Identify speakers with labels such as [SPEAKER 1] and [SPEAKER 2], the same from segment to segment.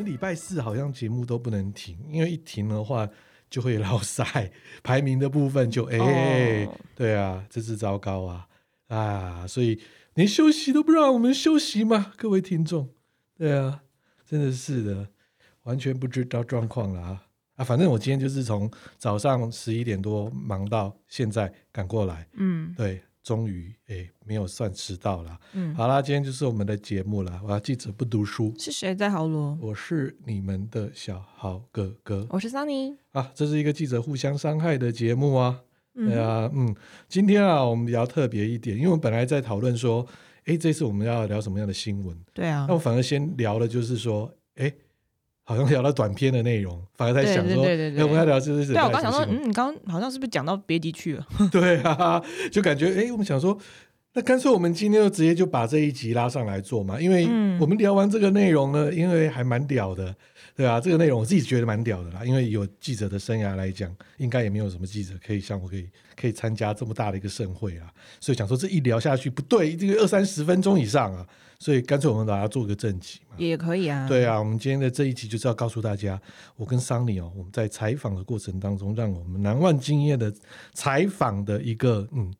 [SPEAKER 1] 礼拜四好像节目都不能停，因为一停的话就会老赛，排名的部分就哎、欸，oh. 对啊，这是糟糕啊啊！所以连休息都不让我们休息嘛，各位听众，对啊，真的是的，完全不知道状况了啊啊！反正我今天就是从早上十一点多忙到现在赶过来，嗯，对。终于，哎，没有算迟到了。嗯，好啦，今天就是我们的节目了。我要记者不读书，
[SPEAKER 2] 是谁在豪罗？
[SPEAKER 1] 我是你们的小豪哥哥，
[SPEAKER 2] 我是桑尼。
[SPEAKER 1] 啊，这是一个记者互相伤害的节目啊。对啊，嗯，今天啊，我们比较特别一点，因为我们本来在讨论说，哎，这次我们要聊什么样的新闻？
[SPEAKER 2] 对啊，
[SPEAKER 1] 那我反而先聊的就是说，哎。好像聊到短篇的内容，反而在想说，对对对对，我们要聊就是对，
[SPEAKER 2] 我刚想说，嗯，你刚刚好像是不是讲到别的去了？
[SPEAKER 1] 对啊，就感觉哎、欸，我们想说，那干脆我们今天就直接就把这一集拉上来做嘛，因为我们聊完这个内容呢，因为还蛮屌的。对啊，这个内容我自己觉得蛮屌的啦，因为有记者的生涯来讲，应该也没有什么记者可以像我可以可以参加这么大的一个盛会啊，所以想说这一聊下去不对，这个二三十分钟以上啊，所以干脆我们把它做个正集嘛，
[SPEAKER 2] 也可以啊。
[SPEAKER 1] 对啊，我们今天的这一集就是要告诉大家，我跟桑尼哦，我们在采访的过程当中，让我们难忘经验的采访的一个嗯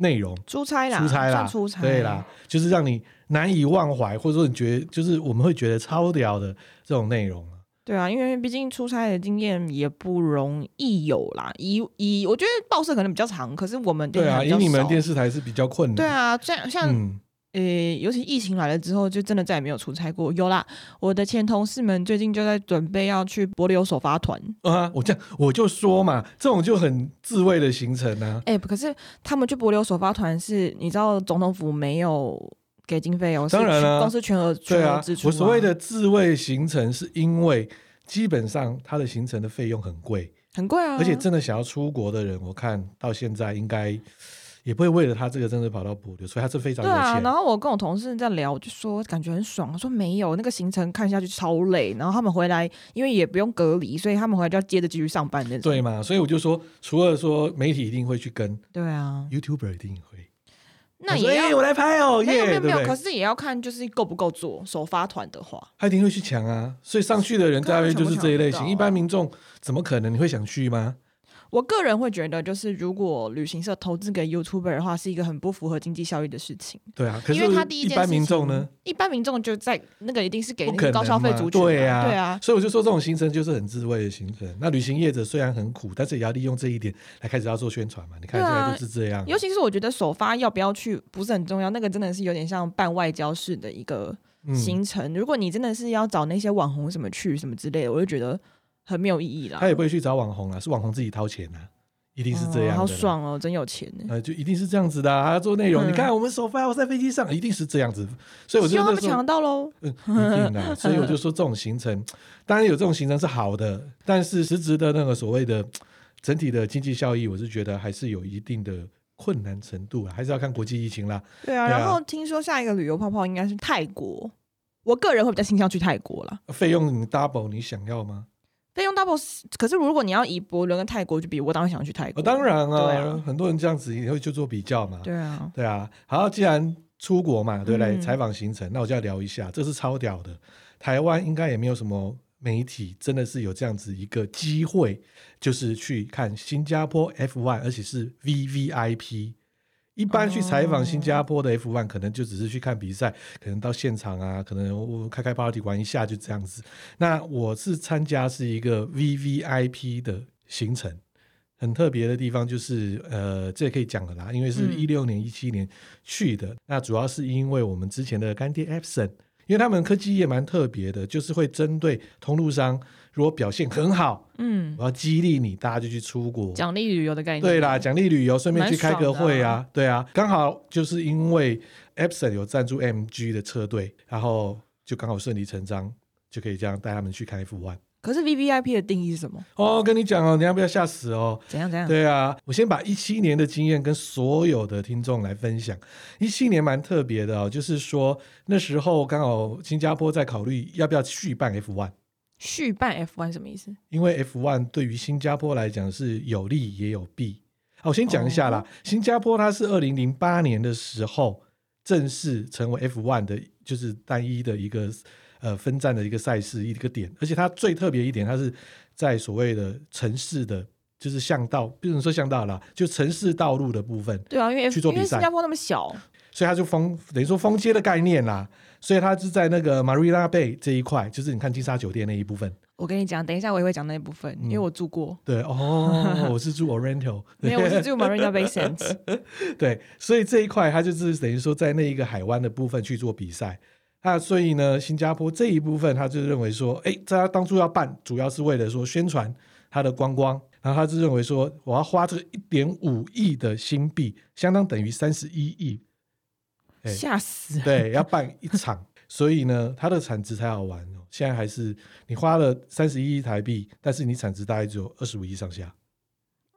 [SPEAKER 1] 内容，
[SPEAKER 2] 出差啦，
[SPEAKER 1] 出差啦，
[SPEAKER 2] 出差，
[SPEAKER 1] 对啦，就是让你难以忘怀，或者说你觉得就是我们会觉得超屌的这种内容。
[SPEAKER 2] 对啊，因为毕竟出差的经验也不容易有啦。以以，我觉得报社可能比较长，可是我们对啊，
[SPEAKER 1] 以你们电视台是比较困难。
[SPEAKER 2] 对啊，像像、嗯、呃，尤其疫情来了之后，就真的再也没有出差过。有啦，我的前同事们最近就在准备要去帛琉首发团
[SPEAKER 1] 啊。我这样我就说嘛，这种就很自卫的行程啊。
[SPEAKER 2] 哎，可是他们去帛琉首发团是，你知道总统府没有。给经费哦，
[SPEAKER 1] 当然了，
[SPEAKER 2] 公司全额全额支出。
[SPEAKER 1] 我所谓的自卫行程，是因为基本上它的行程的费用很贵，
[SPEAKER 2] 很贵啊。
[SPEAKER 1] 而且真的想要出国的人，我看到现在应该也不会为了他这个真的跑到补流，所以他是非常有钱。对啊，
[SPEAKER 2] 然后我跟我同事在聊，我就说感觉很爽。他说没有那个行程看下去超累，然后他们回来因为也不用隔离，所以他们回来就要接着继续上班那种。
[SPEAKER 1] 对嘛？所以我就说，除了说媒体一定会去跟，
[SPEAKER 2] 对啊
[SPEAKER 1] ，YouTuber 一定会。
[SPEAKER 2] 那也要、欸、我
[SPEAKER 1] 来拍哦，
[SPEAKER 2] 没有没有没有，可是也要看就是够不够做首发团的话，
[SPEAKER 1] 他一定会去抢啊，所以上去的人大约就是这一类型，一般民众怎么可能你会想去吗？
[SPEAKER 2] 我个人会觉得，就是如果旅行社投资给 YouTuber 的话，是一个很不符合经济效益的事情。
[SPEAKER 1] 对啊，可是因为他第一件事情，一般民众呢？
[SPEAKER 2] 一般民众就在那个一定是给那个高消费族群。
[SPEAKER 1] 对啊，
[SPEAKER 2] 对啊。
[SPEAKER 1] 所以我就说这种行程就是很自慰的行程。那旅行业者虽然很苦，但是也要利用这一点来开始要做宣传嘛。你看现在就是这样。
[SPEAKER 2] 尤其是我觉得首发要不要去不是很重要，那个真的是有点像办外交式的一个行程。嗯、如果你真的是要找那些网红什么去什么之类的，我就觉得很没有意义啦。
[SPEAKER 1] 他也不会去找网红啦，是网红自己掏钱啊。一定是这样、哦，
[SPEAKER 2] 好爽哦，真有钱呢。
[SPEAKER 1] 呃，就一定是这样子的啊，做内容。嗯、你看，我们首发我在飞机上，一定是这样子。所以我就说，
[SPEAKER 2] 抢到喽。
[SPEAKER 1] 嗯，一定的。所以我就说，这种行程，当然有这种行程是好的，但是实质的那个所谓的整体的经济效益，我是觉得还是有一定的困难程度，还是要看国际疫情啦。
[SPEAKER 2] 对啊，然后听说下一个旅游泡泡应该是泰国，我个人会比较倾向去泰国啦。
[SPEAKER 1] 费用你 double，你想要吗？
[SPEAKER 2] 费用 double，可是如果你要以伯伦跟泰国去比，我当然想去泰国。
[SPEAKER 1] 哦、当然啊，啊很多人这样子也会就做比较嘛。
[SPEAKER 2] 对啊，
[SPEAKER 1] 对啊。好，既然出国嘛，对不对？采访、嗯、行程，那我就要聊一下，这是超屌的。台湾应该也没有什么媒体真的是有这样子一个机会，就是去看新加坡 F1，而且是 VVIP。一般去采访新加坡的 F1，可能就只是去看比赛，可能到现场啊，可能开开 party 玩一下就这样子。那我是参加是一个 VVIP 的行程，很特别的地方就是，呃，这也可以讲的啦，因为是一六年、一七年去的。嗯、那主要是因为我们之前的干爹 Epson，因为他们科技业蛮特别的，就是会针对通路商。如果表现很好，嗯，我要激励你，大家就去出国，
[SPEAKER 2] 奖励旅游的概念。
[SPEAKER 1] 对啦，奖励旅游，顺便去开个会啊，对啊，刚好就是因为 Epson 有赞助 MG 的车队，然后就刚好顺理成章，就可以这样带他们去看 F1。
[SPEAKER 2] 可是 VVIP 的定义是什么？
[SPEAKER 1] 哦，跟你讲哦，你要不要吓死哦？
[SPEAKER 2] 怎样怎样？
[SPEAKER 1] 对啊，我先把一七年的经验跟所有的听众来分享。一七年蛮特别的哦，就是说那时候刚好新加坡在考虑要不要续办 F1。
[SPEAKER 2] 续办 F1 什么意思？
[SPEAKER 1] 因为 F1 对于新加坡来讲是有利也有弊。好，我先讲一下啦。哦、新加坡它是二零零八年的时候正式成为 F1 的，就是单一的一个呃分站的一个赛事一个点，而且它最特别一点，它是在所谓的城市的，就是巷道，不能说巷道啦，就城市道路的部分。
[SPEAKER 2] 对啊，因为
[SPEAKER 1] 去做比赛，
[SPEAKER 2] 因为新加坡那么小，
[SPEAKER 1] 所以它就封等于说封街的概念啦，所以它是在那个 Marina Bay 这一块，就是你看金沙酒店那一部分。
[SPEAKER 2] 我跟你讲，等一下我也会讲那一部分，嗯、因为我住过。
[SPEAKER 1] 对哦，我是住 Oriental，
[SPEAKER 2] 没有，我是住 Marina Bay Sands。
[SPEAKER 1] 对，所以这一块它就是等于说在那一个海湾的部分去做比赛。那所以呢，新加坡这一部分他就认为说，哎，在他当初要办，主要是为了说宣传他的观光。然后他就认为说，我要花这个一点五亿的新币，相当等于三十一亿，
[SPEAKER 2] 吓死！
[SPEAKER 1] 对，要办一场，所以呢，它的产值才好玩。现在还是你花了三十一亿台币，但是你产值大概只有二十五亿上下。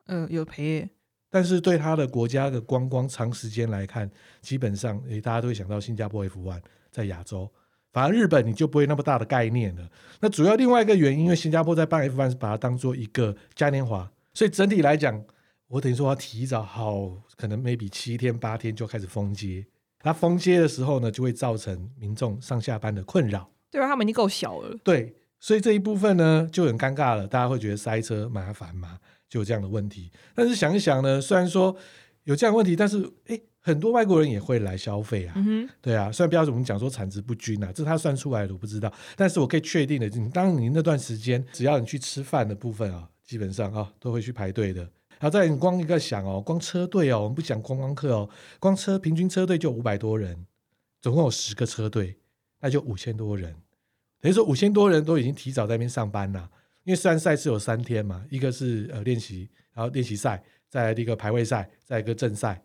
[SPEAKER 2] 嗯、呃，有赔。
[SPEAKER 1] 但是对它的国家的观光长时间来看，基本上诶，大家都会想到新加坡 F1 在亚洲，反而日本你就不会那么大的概念了。那主要另外一个原因，因为新加坡在办 F1 是把它当做一个嘉年华，所以整体来讲，我等于说要提早好，可能 maybe 七天八天就开始封街。它封街的时候呢，就会造成民众上下班的困扰。
[SPEAKER 2] 对啊，他们已经够小了。
[SPEAKER 1] 对，所以这一部分呢就很尴尬了，大家会觉得塞车麻烦嘛，就有这样的问题。但是想一想呢，虽然说有这样的问题，但是诶，很多外国人也会来消费啊。嗯，对啊，虽然不要我们讲说产值不均啊，这是他算出来的，我不知道。但是我可以确定的，当你那段时间，只要你去吃饭的部分啊，基本上啊都会去排队的。然后再你光一个想哦，光车队哦，我们不讲观光客哦，光车平均车队就五百多人，总共有十个车队。那就五千多人，等于说五千多人都已经提早在那边上班了。因为虽然赛事有三天嘛，一个是呃练习，然后练习赛，再来一个排位赛，再一个正赛，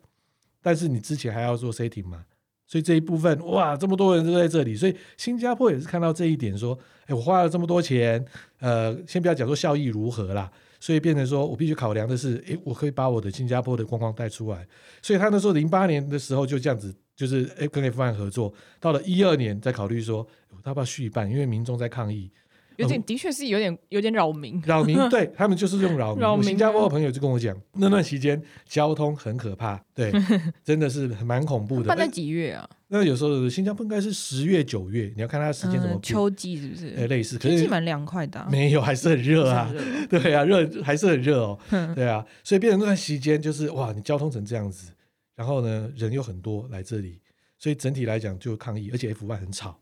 [SPEAKER 1] 但是你之前还要做 setting 嘛，所以这一部分哇，这么多人都在这里，所以新加坡也是看到这一点，说，哎，我花了这么多钱，呃，先不要讲说效益如何啦，所以变成说我必须考量的是，哎，我可以把我的新加坡的观光带出来，所以他那时候零八年的时候就这样子。就是跟 F1 合作，到了一二年再考虑说他要不要续办，因为民众在抗议，
[SPEAKER 2] 有点的确是有点有点扰民，
[SPEAKER 1] 扰民，对他们就是用扰民。新加坡的朋友就跟我讲，那段期间交通很可怕，对，真的是蛮恐怖的。
[SPEAKER 2] 办在几月啊？
[SPEAKER 1] 那有时候新加坡应该是十月九月，你要看它时间怎么、嗯。秋
[SPEAKER 2] 季是不是？
[SPEAKER 1] 哎，类似，
[SPEAKER 2] 天气蛮凉快的、啊。
[SPEAKER 1] 没有，还是很热啊。对啊，热还是很热哦。对啊，所以变成那段时间就是哇，你交通成这样子，然后呢人又很多来这里。所以整体来讲就抗议，而且 F one 很吵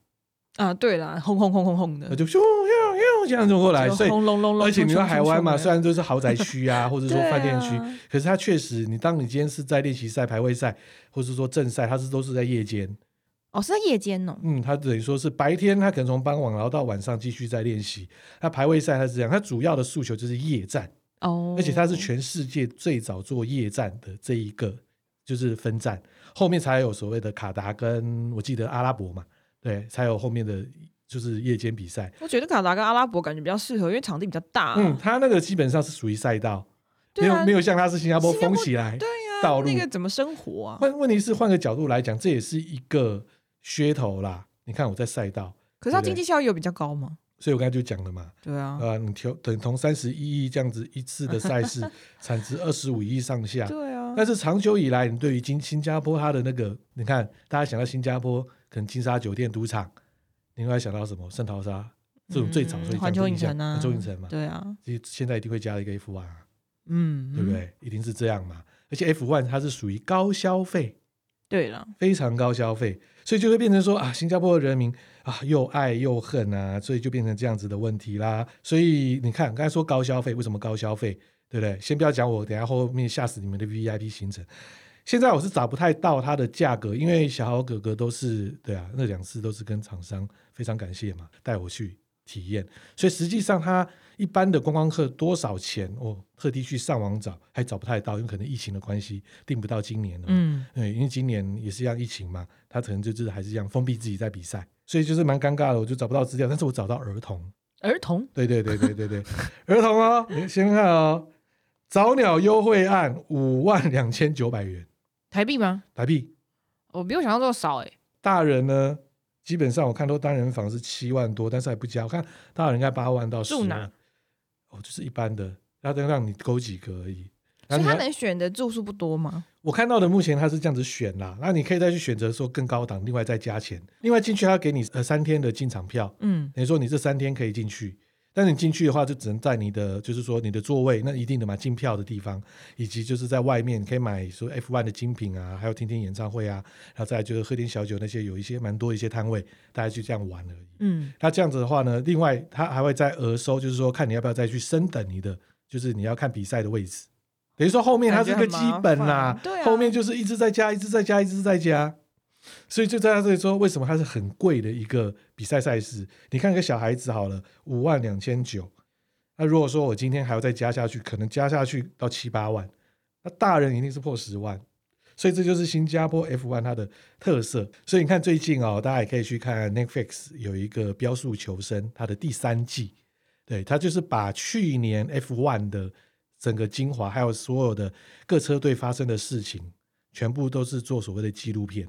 [SPEAKER 2] 啊，对啦，轰轰轰轰轰的，
[SPEAKER 1] 就样走过来，所以而且你说海湾嘛，虽然都是豪宅区啊，或者说饭店区，可是它确实，你当你今天是在练习赛、排位赛，或者说正赛，它是都是在夜间。
[SPEAKER 2] 哦，是在夜间哦。
[SPEAKER 1] 嗯，它等于说是白天，它可能从傍晚然后到晚上继续在练习。那排位赛它是这样，它主要的诉求就是夜战哦，而且它是全世界最早做夜战的这一个。就是分站，后面才有所谓的卡达跟我记得阿拉伯嘛，对，才有后面的就是夜间比赛。
[SPEAKER 2] 我觉得卡达跟阿拉伯感觉比较适合，因为场地比较大。
[SPEAKER 1] 嗯，它那个基本上是属于赛道，啊、没有没有像它是新加坡封起来，对呀，道路、啊、那个
[SPEAKER 2] 怎么生活啊？
[SPEAKER 1] 问问题是换个角度来讲，这也是一个噱头啦。你看我在赛道，
[SPEAKER 2] 可是它经济效益有比较高吗？
[SPEAKER 1] 所以我刚才就讲了嘛，
[SPEAKER 2] 对啊，
[SPEAKER 1] 呃，你调等同三十一亿这样子一次的赛事，产值二十五亿上下，
[SPEAKER 2] 对啊。
[SPEAKER 1] 但是长久以来，你对于新新加坡它的那个，你看大家想到新加坡可能金沙酒店赌场，你会想到什么？圣淘沙这种最早所以
[SPEAKER 2] 环球影城啊，
[SPEAKER 1] 环球影城嘛，
[SPEAKER 2] 对啊。
[SPEAKER 1] 其实现在一定会加一个 F1 啊，
[SPEAKER 2] 嗯，
[SPEAKER 1] 对不对？一定是这样嘛。而且 F one 它是属于高消费，
[SPEAKER 2] 对了，
[SPEAKER 1] 非常高消费，所以就会变成说啊，新加坡的人民。啊，又爱又恨啊，所以就变成这样子的问题啦。所以你看，刚才说高消费，为什么高消费？对不对？先不要讲我，等下后面吓死你们的 VIP 行程。现在我是找不太到它的价格，因为小豪哥哥都是对啊，那两次都是跟厂商非常感谢嘛，带我去体验。所以实际上它一般的观光客多少钱？我特地去上网找，还找不太到，因为可能疫情的关系，订不到今年了。嗯，对，因为今年也是一样疫情嘛，他可能就是还是一样封闭自己在比赛。所以就是蛮尴尬的，我就找不到资料，但是我找到儿童，
[SPEAKER 2] 儿童，对
[SPEAKER 1] 对对对对对，儿童哦，你先看哦，早鸟优惠案五万两千九百元，
[SPEAKER 2] 台币吗？
[SPEAKER 1] 台币，
[SPEAKER 2] 我比我想象中少哎。
[SPEAKER 1] 大人呢，基本上我看都单人房是七万多，但是还不加，我看大人应该八万到十万。哦，就是一般的，他都让你勾几个而已。
[SPEAKER 2] 所以他能选的住宿不多吗？
[SPEAKER 1] 我看到的目前他是这样子选啦，那你可以再去选择说更高档，另外再加钱。另外进去他给你呃三天的进场票，嗯，等于说你这三天可以进去。但是你进去的话，就只能在你的，就是说你的座位那一定的嘛，进票的地方，以及就是在外面可以买说 F one 的精品啊，还有听听演唱会啊，然后再来就是喝点小酒那些，有一些蛮多一些摊位，大家就这样玩而已。嗯，那这样子的话呢，另外他还会再额收，就是说看你要不要再去升等你的，就是你要看比赛的位置，等于说后面它是个基本啦，对啊，后面就是一直在加，一直在加，一直在加。所以就在他这里说，为什么它是很贵的一个比赛赛事？你看一个小孩子好了，五万两千九。那如果说我今天还要再加下去，可能加下去到七八万。那大人一定是破十万。所以这就是新加坡 F1 它的特色。所以你看最近哦，大家也可以去看 Netflix 有一个《飙速求生》它的第三季。对，它就是把去年 F1 的整个精华，还有所有的各车队发生的事情，全部都是做所谓的纪录片。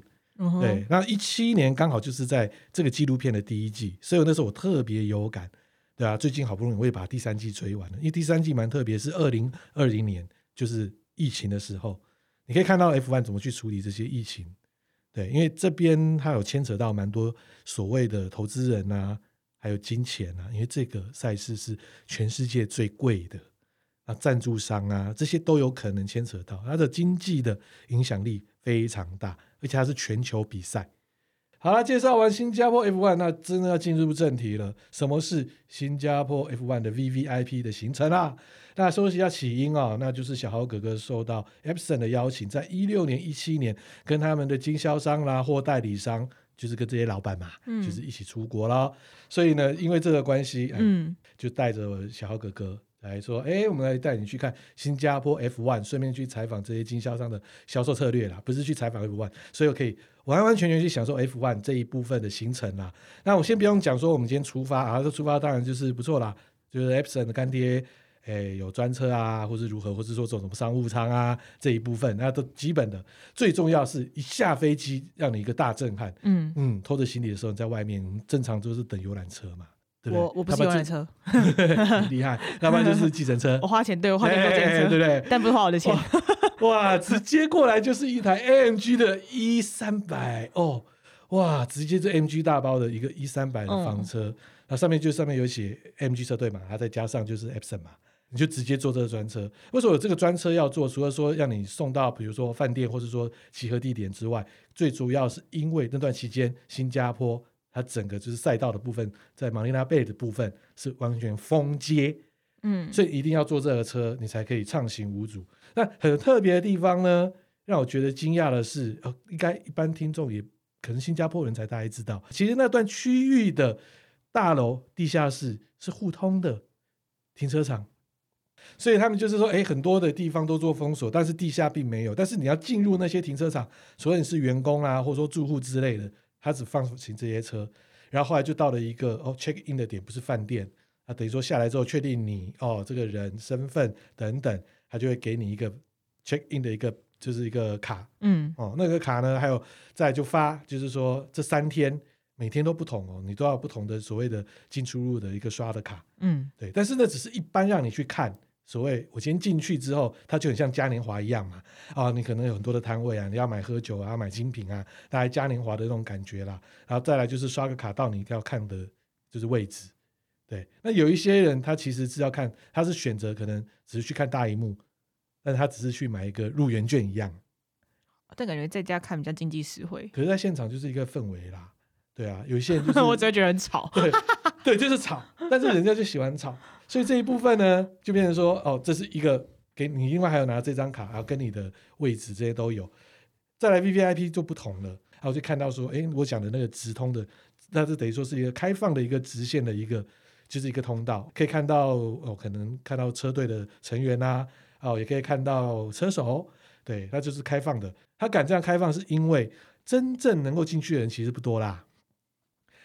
[SPEAKER 1] 对，那一七年刚好就是在这个纪录片的第一季，所以那时候我特别有感，对啊，最近好不容易我也把第三季追完了，因为第三季蛮特别，是二零二零年就是疫情的时候，你可以看到 F one 怎么去处理这些疫情，对，因为这边它有牵扯到蛮多所谓的投资人啊，还有金钱啊，因为这个赛事是全世界最贵的啊，赞助商啊这些都有可能牵扯到，它的经济的影响力非常大。而且它是全球比赛。好了，介绍完新加坡 F1，那真的要进入正题了。什么是新加坡 F1 的 VVIP 的行程啊？那说一下起因啊，那就是小豪哥哥受到 Epson 的邀请，在一六年、一七年跟他们的经销商啦或代理商，就是跟这些老板嘛，嗯、就是一起出国了。所以呢，因为这个关系，嗯，就带着小豪哥哥。来说，哎，我们来带你去看新加坡 F1，顺便去采访这些经销商的销售策略啦，不是去采访 F1，所以我可以完完全全去享受 F1 这一部分的行程啦。那我先不用讲说，我们今天出发啊，这出发当然就是不错啦，就是 Epson 的干爹，哎，有专车啊，或是如何，或是说走什么商务舱啊这一部分，那都基本的。最重要是一下飞机让你一个大震撼，嗯嗯，拖着行李的时候你在外面，正常就是等游览车嘛。
[SPEAKER 2] 我我不是游览车，
[SPEAKER 1] 厉害，要不然就是计程车。
[SPEAKER 2] 我花钱，对我花钱坐计程车，对不对？但不是花我的钱。
[SPEAKER 1] 哇，直接过来就是一台 AMG 的 E 三百哦，哇，直接是 AMG 大包的一个 E 三百的房车，那、嗯、上面就上面有写 AMG 车队嘛，它再加上就是 Epson 嘛，你就直接坐这个专车。为什么有这个专车要做？除了说让你送到比如说饭店或是说集合地点之外，最主要是因为那段期间新加坡。它整个就是赛道的部分，在马尼拉贝的部分是完全封街，嗯，所以一定要坐这个车，你才可以畅行无阻。那很特别的地方呢，让我觉得惊讶的是，呃，应该一般听众也可能新加坡人才大概知道，其实那段区域的大楼地下室是互通的停车场，所以他们就是说，哎，很多的地方都做封锁，但是地下并没有。但是你要进入那些停车场，所以你是员工啊，或者说住户之类的。他只放行这些车，然后后来就到了一个哦 check in 的点，不是饭店，啊，等于说下来之后确定你哦这个人身份等等，他就会给你一个 check in 的一个就是一个卡，嗯，哦那个卡呢，还有再就发，就是说这三天每天都不同哦，你都要不同的所谓的进出入的一个刷的卡，嗯，对，但是那只是一般让你去看。所谓我先进去之后，它就很像嘉年华一样嘛，啊，你可能有很多的摊位啊，你要买喝酒啊，买精品啊，大概嘉年华的那种感觉啦。然后再来就是刷个卡到你要看的就是位置，对。那有一些人他其实是要看，他是选择可能只是去看大荧幕，但他只是去买一个入园券一样。
[SPEAKER 2] 但感觉在家看比较经济实惠。
[SPEAKER 1] 可是，在现场就是一个氛围啦，对啊，有一些人就 是
[SPEAKER 2] 我只会觉得很吵，
[SPEAKER 1] 对，对，就是吵，但是人家就喜欢吵。所以这一部分呢，就变成说，哦，这是一个给你，另外还有拿这张卡，然后跟你的位置这些都有。再来 VVIP 就不同了，然后就看到说，哎，我讲的那个直通的，那是等于说是一个开放的一个直线的一个，就是一个通道，可以看到哦，可能看到车队的成员啊，哦，也可以看到车手，对，那就是开放的。他敢这样开放，是因为真正能够进去的人其实不多啦，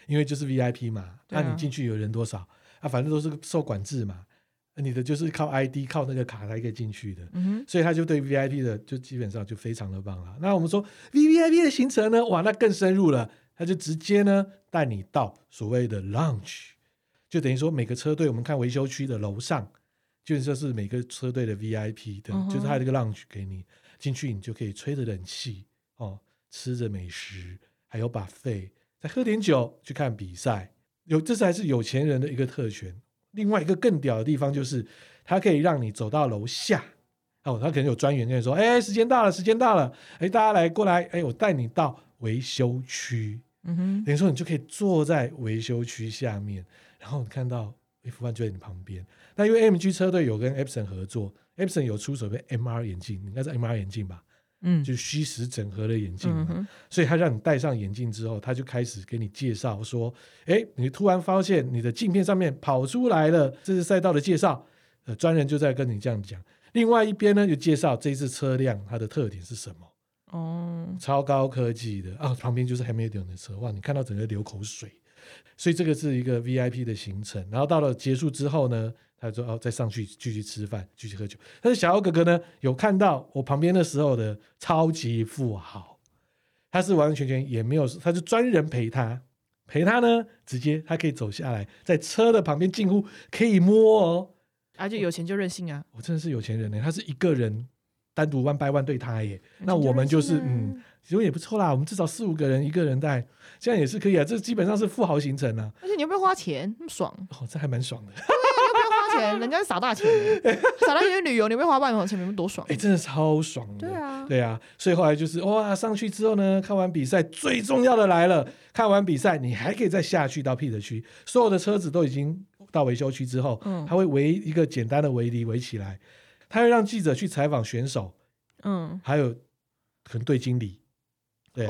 [SPEAKER 1] 因为就是 VIP 嘛，那、啊、你进去有人多少？啊，反正都是受管制嘛，你的就是靠 ID 靠那个卡才可以进去的，嗯、所以他就对 VIP 的就基本上就非常的棒了。那我们说 VVIP 的行程呢，哇，那更深入了，他就直接呢带你到所谓的 Lounge，就等于说每个车队我们看维修区的楼上，就是说是每个车队的 VIP 的，嗯、就是他这个 lounge 给你进去，你就可以吹着冷气哦，吃着美食，还有 buffet，再喝点酒去看比赛。有，这才是有钱人的一个特权。另外一个更屌的地方就是，它可以让你走到楼下哦，他可能有专员跟你说：“哎，时间到了，时间到了，哎，大家来过来，哎，我带你到维修区。”嗯哼，等于说你就可以坐在维修区下面，然后你看到 F1 就在你旁边。那因为 AMG 车队有跟 Epson 合作，Epson 有出所谓 MR 眼镜，应该是 MR 眼镜吧？嗯，就虚实整合的眼镜嘛，嗯、所以他让你戴上眼镜之后，他就开始给你介绍说：“哎，你突然发现你的镜片上面跑出来了，这是赛道的介绍。”呃，专人就在跟你这样讲。另外一边呢，就介绍这次车辆它的特点是什么。哦，超高科技的啊，旁边就是 Hamilton 的车，哇，你看到整个流口水。所以这个是一个 VIP 的行程。然后到了结束之后呢，他说：“哦，再上去继续吃饭，继续喝酒。”但是小欧哥哥呢，有看到我旁边的时候的超级富豪，他是完完全全也没有，他是专人陪他，陪他呢，直接他可以走下来，在车的旁边近乎可以摸哦。
[SPEAKER 2] 而且有钱就任性啊！
[SPEAKER 1] 我真的是有钱人呢，他是一个人单独 one by one 对他耶。那我们就是嗯，其实也不错啦，我们至少四五个人，一个人带，这样也是可以啊。这基本上是富豪行程啊。
[SPEAKER 2] 而且你又不用花钱，那么爽
[SPEAKER 1] 哦，这还蛮爽的。
[SPEAKER 2] 钱，人家是撒大钱，撒大钱去旅游，你没花半毛钱，你们多爽？
[SPEAKER 1] 哎、欸，真的超爽的。
[SPEAKER 2] 对啊，
[SPEAKER 1] 对啊，所以后来就是哇，上去之后呢，看完比赛，最重要的来了，看完比赛，你还可以再下去到 pit 区，所有的车子都已经到维修区之后，嗯，他会围一个简单的围篱围起来，他会让记者去采访选手，嗯，还有可能队经理，对、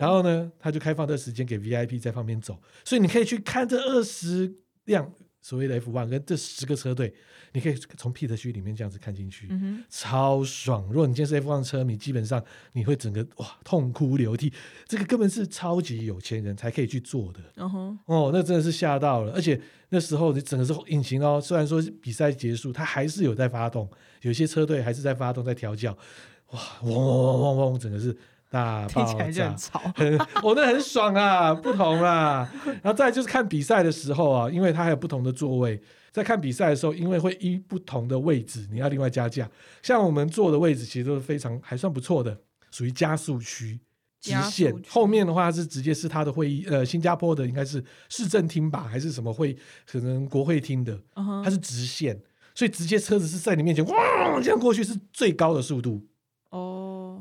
[SPEAKER 1] 然后呢，他就开放这时间给 VIP 在旁边走，所以你可以去看这二十辆。所谓的 F1 跟这十个车队，你可以从 pit 区里面这样子看进去，嗯、超爽。如果你今天是 F1 车迷，基本上你会整个哇痛哭流涕。这个根本是超级有钱人才可以去做的。哦，那真的是吓到了。而且那时候你整个是引擎哦，虽然说比赛结束，它还是有在发动，有些车队还是在发动，在调教。哇，嗡嗡嗡嗡嗡，整个是。大爆炸，很吵，我那很爽啊，不同啊。然后再就是看比赛的时候啊，因为它还有不同的座位，在看比赛的时候，因为会依不同的位置，你要另外加价。像我们坐的位置其实都是非常还算不错的，属于加速区极限。后面的话是直接是他的会议，呃，新加坡的应该是市政厅吧，还是什么会，可能国会厅的，它是直线，所以直接车子是在你面前哇这样过去是最高的速度。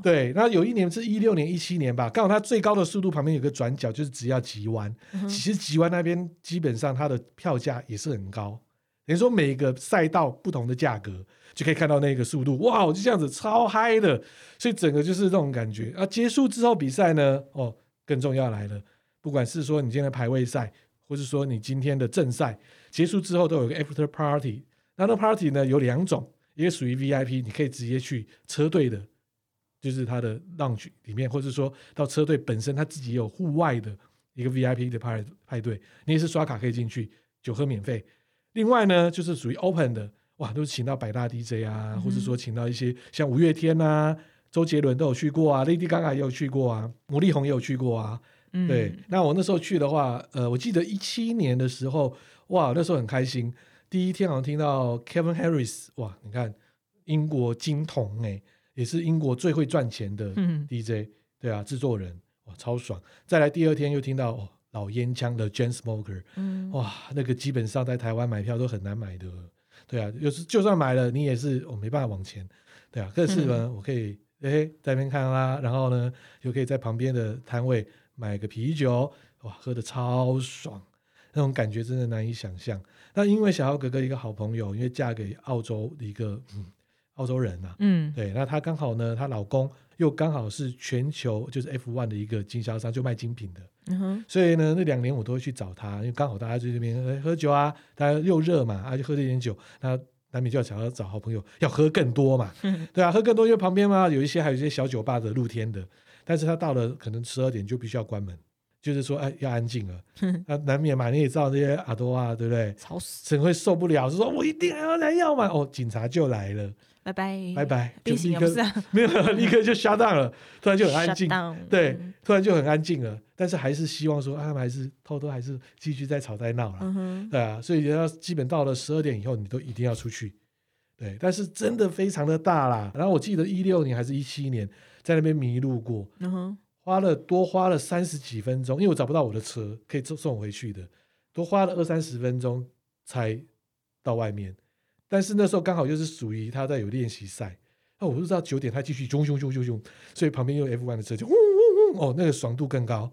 [SPEAKER 1] 对，那有一年是一六年、一七年吧，刚好它最高的速度旁边有个转角，就是只要急弯。嗯、其实急弯那边基本上它的票价也是很高，等于说每个赛道不同的价格就可以看到那个速度，哇，就这样子超嗨的，所以整个就是这种感觉。啊，结束之后比赛呢，哦，更重要来了，不管是说你今天的排位赛，或是说你今天的正赛结束之后，都有个 after party。那那 party 呢有两种，一个属于 VIP，你可以直接去车队的。就是他的 lounge 里面，或者说到车队本身，他自己有户外的一个 VIP 的派派对，你也是刷卡可以进去，酒喝免费。另外呢，就是属于 open 的，哇，都是请到百大 DJ 啊，嗯、或者说请到一些像五月天啊、周杰伦都有去过啊，Lady Gaga 也有去过啊，魔力红也有去过啊。嗯、对，那我那时候去的话，呃，我记得一七年的时候，哇，那时候很开心，第一天好像听到 Kevin Harris，哇，你看英国金童哎、欸。也是英国最会赚钱的 DJ，、嗯、对啊，制作人哇，超爽！再来第二天又听到、哦、老烟枪的 Jan Smoker，、嗯、哇，那个基本上在台湾买票都很难买的，对啊，就是就算买了，你也是我、哦、没办法往前，对啊。可是呢，嗯、我可以哎在那边看啦，然后呢又可以在旁边的摊位买个啤酒，哇，喝的超爽，那种感觉真的难以想象。那因为小奥哥哥一个好朋友，因为嫁给澳洲的一个嗯。澳洲人呐、啊，嗯，对，那她刚好呢，她老公又刚好是全球就是 F one 的一个经销商，就卖精品的，嗯哼，所以呢，那两年我都会去找他，因为刚好大家在这边喝酒啊，大家又热嘛，啊，就喝这点酒，那难免就要想要找好朋友，要喝更多嘛，嗯、对啊，喝更多，因为旁边嘛有一些还有一些小酒吧的露天的，但是他到了可能十二点就必须要关门，就是说哎要安静了，那难免嘛，你也知道这些阿多啊，对不对？吵死，怎会受不了？就说我一定要来要嘛，哦，警察就来了。拜拜拜拜，就立刻 没有立刻就 shut down 了，突然就很安静，对，突然就很安静了。但是还是希望说，他们还是偷偷还是继续在吵在闹了，对啊。所以要基本到了十二点以后，你都一定要出去，对，但是真的非常的大啦。然后我记得一六年还是一七年在那边迷路
[SPEAKER 2] 过，
[SPEAKER 1] 花了多花了三十几分钟，因为我找不到我的车可以送送回去的，多花了二三十分钟才到外面。但是那时候刚好就是属于他在有练习赛，那我不知道九点他继续咻咻咻咻咻，所以旁边有 F1 的车就嗡嗡嗡哦，那个爽度更高。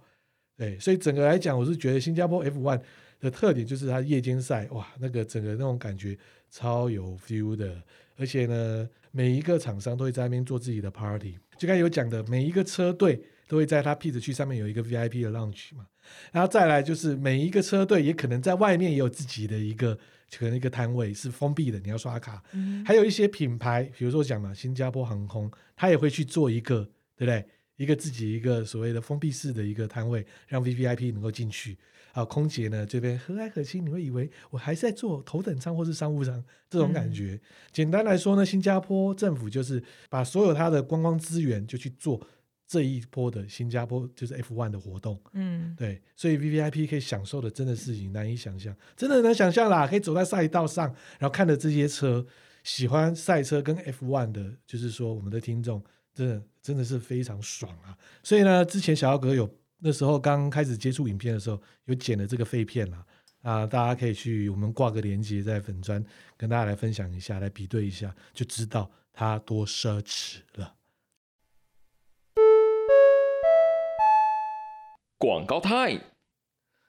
[SPEAKER 1] 对，所以整个来讲，我是觉得新加坡 F1 的特点就是它夜间赛，哇，那个整个那种感觉超有 feel 的，而且呢，每一个厂商都会在那边做自己的 party，就刚才有讲的，每一个车队都会在它 pit 区上面有一个 VIP 的 lounge 嘛，然后再来就是每一个车队也可能在外面也有自己的一个可能一个摊位是封闭的，你要刷卡，嗯、还有一些品牌，比如说讲了，新加坡航空，它也会去做一个，对不对？一个自己一个所谓的封闭式的一个摊位，让 VVIP 能够进去啊。空姐呢这边和蔼可亲，你会以为我还是在做头等舱或是商务舱这种感觉。嗯、简单来说呢，新加坡政府就是把所有它的观光资源就去做这一波的新加坡就是 F1 的活动。嗯，对，所以 VVIP 可以享受的真的是你难以想象，真的很难想象啦。可以走在赛道上，然后看着这些车，喜欢赛车跟 F1 的，就是说我们的听众。真的真的是非常爽啊！所以呢，之前小姚哥有那时候刚开始接触影片的时候，有剪了这个废片啦啊，大家可以去我们挂个链接在粉专，跟大家来分享一下，来比对一下，就知道它多奢侈了。
[SPEAKER 3] 广告台。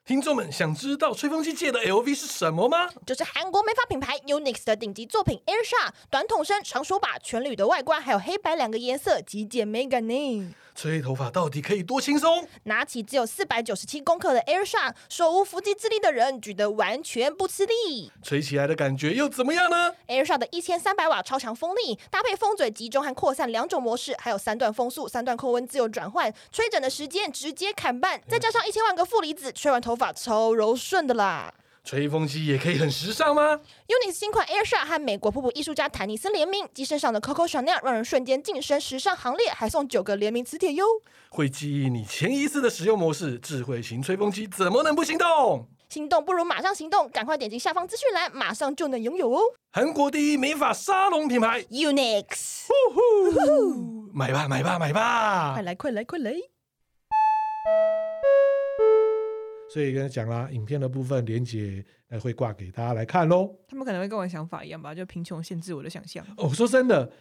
[SPEAKER 1] 听众们想知道吹风机界的 LV 是什么吗？
[SPEAKER 4] 就是韩国美发品牌 Yonex 的顶级作品 Airsha，短筒身、长手把、全铝的外观，还有黑白两个颜色，极简美感呢。
[SPEAKER 1] 吹头发到底可以多轻松？
[SPEAKER 4] 拿起只有四百九十七公克的 Airsha，手无缚鸡之力的人举得完全不吃力。
[SPEAKER 1] 吹起来的感觉又怎么样呢
[SPEAKER 4] ？Airsha 的一千三百瓦超强风力，搭配风嘴集中和扩散两种模式，还有三段风速、三段控温自由转换，吹整的时间直接砍半，再加上一千万个负离子，吹完头发超柔顺的啦。
[SPEAKER 1] 吹风机也可以很时尚吗
[SPEAKER 4] ？UNIX 新款 AirShot 和美国瀑布艺术家坦尼斯联名，机身上的 Coco Chanel 让人瞬间晋升时尚行列，还送九个联名磁铁哟。
[SPEAKER 1] 会记忆你前一次的使用模式，智慧型吹风机怎么能不心动？
[SPEAKER 4] 心动不如马上行动，赶快点击下方资讯栏，马上就能拥有哦。
[SPEAKER 1] 韩国第一美发沙龙品牌
[SPEAKER 4] UNIX，
[SPEAKER 1] 买吧买吧买吧，
[SPEAKER 4] 快来快来快来！
[SPEAKER 1] 所以刚才讲啦，影片的部分连接呃会挂给大家来看喽。
[SPEAKER 2] 他们可能会跟我的想法一样吧，就贫穷限制我的想象。
[SPEAKER 1] 哦，说真的，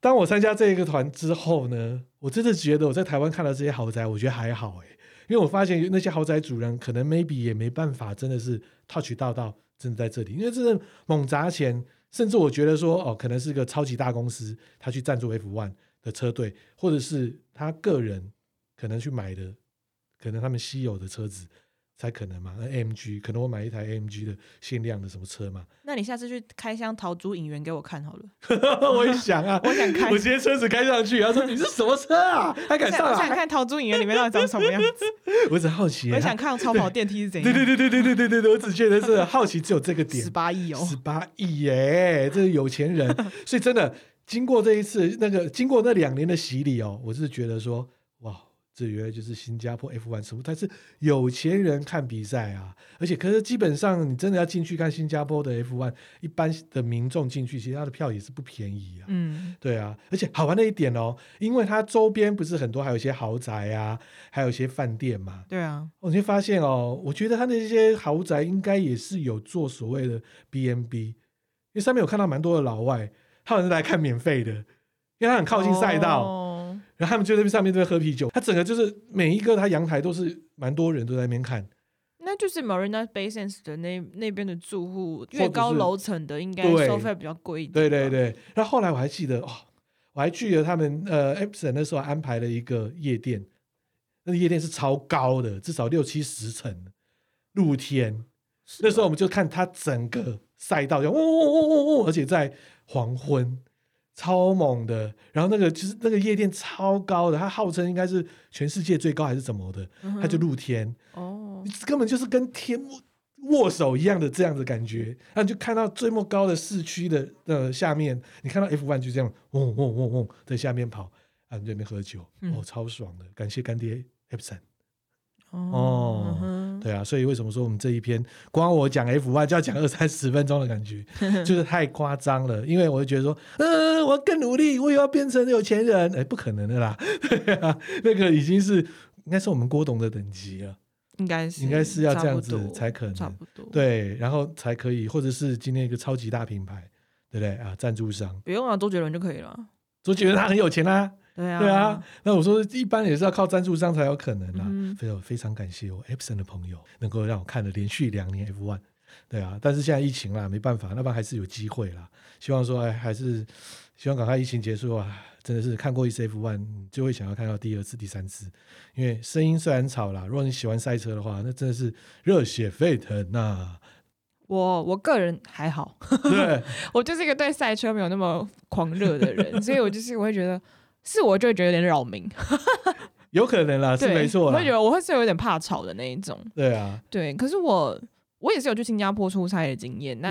[SPEAKER 1] 当我参加这一个团之后呢，我真的觉得我在台湾看到这些豪宅，我觉得还好哎，因为我发现那些豪宅主人可能 maybe 也没办法，真的是 touch 到到真的在这里，因为真的猛砸钱，甚至我觉得说哦，可能是个超级大公司，他去赞助 F one 的车队，或者是他个人可能去买的。可能他们稀有的车子才可能嘛？那 AMG 可能我买一台 AMG 的限量的什么车嘛？
[SPEAKER 2] 那你下次去开箱陶朱隐园给我看好了。
[SPEAKER 1] 我也想啊，
[SPEAKER 2] 我想开，
[SPEAKER 1] 我直接车子开上去，他说你是什么车啊？还敢上来？
[SPEAKER 2] 我想看陶朱隐园里面到底长什么样子。
[SPEAKER 1] 我只好奇，
[SPEAKER 2] 我想看超跑电梯是怎样。
[SPEAKER 1] 对对对对对对对对对，我只觉得是好奇，只有这个点。
[SPEAKER 2] 十八亿哦，
[SPEAKER 1] 十八亿耶，这是有钱人。所以真的经过这一次那个经过那两年的洗礼哦，我是觉得说哇。这原来就是新加坡 F1 什么？它是有钱人看比赛啊，而且可是基本上你真的要进去看新加坡的 F1，一般的民众进去，其实他的票也是不便宜啊。嗯，对啊，而且好玩的一点哦，因为它周边不是很多，还有一些豪宅啊，还有一些饭店嘛。
[SPEAKER 2] 对啊，
[SPEAKER 1] 我就发现哦，我觉得它那些豪宅应该也是有做所谓的 B&B，因为上面有看到蛮多的老外，他们是来看免费的，因为它很靠近赛道。哦然后他们就在上面在喝啤酒，他整个就是每一个他阳台都是蛮多人都在那边看，
[SPEAKER 2] 那就是 Marina Bay Sands 的那那边的住户，越高楼层的应该收费比较贵一点。
[SPEAKER 1] 对对对，然后后来我还记得哦，我还去了他们呃 Epson 那时候安排了一个夜店，那个夜店是超高的，至少六七十层，露天。那时候我们就看它整个赛道，就嗡嗡嗡嗡嗡，而且在黄昏。超猛的，然后那个就是那个夜店超高的，它号称应该是全世界最高还是怎么的，它就露天。哦，根本就是跟天握手一样的这样的感觉，然后你就看到最末高的市区的呃下面，你看到 F one 就这样嗡嗡嗡嗡在下面跑，啊，你在那边喝酒，嗯、哦，超爽的，感谢干爹 Epson 哦。哦对啊，所以为什么说我们这一篇光我讲 F Y 就要讲二三十分钟的感觉，就是太夸张了。因为我就觉得说，嗯、呃，我要更努力，我也要变成有钱人，哎，不可能的啦，对啊，那个已经是应该是我们郭董的等级了，
[SPEAKER 2] 应该是
[SPEAKER 1] 应该是要这样子才可能，
[SPEAKER 2] 差不多，
[SPEAKER 1] 对，然后才可以，或者是今天一个超级大品牌，对不对啊？赞助商
[SPEAKER 2] 不用啊，周杰伦就可以了。
[SPEAKER 1] 周杰伦他很有钱啊。
[SPEAKER 2] 对啊，
[SPEAKER 1] 对啊，那我说一般也是要靠赞助商才有可能啦。嗯、非常非常感谢我 Epson 的朋友，能够让我看了连续两年 F1。对啊，但是现在疫情啦，没办法，那不然还是有机会啦。希望说，哎，还是希望赶快疫情结束啊！真的是看过一次 F1，就会想要看到第二次、第三次。因为声音虽然吵啦，如果你喜欢赛车的话，那真的是热血沸腾呐、啊。
[SPEAKER 2] 我我个人还好，对 我就是一个对赛车没有那么狂热的人，所以我就是我会觉得。是我就会觉得有点扰民，
[SPEAKER 1] 有可能啦，是没错。
[SPEAKER 2] 我会觉得我会是有点怕吵的那一种。
[SPEAKER 1] 对啊，
[SPEAKER 2] 对。可是我我也是有去新加坡出差的经验。那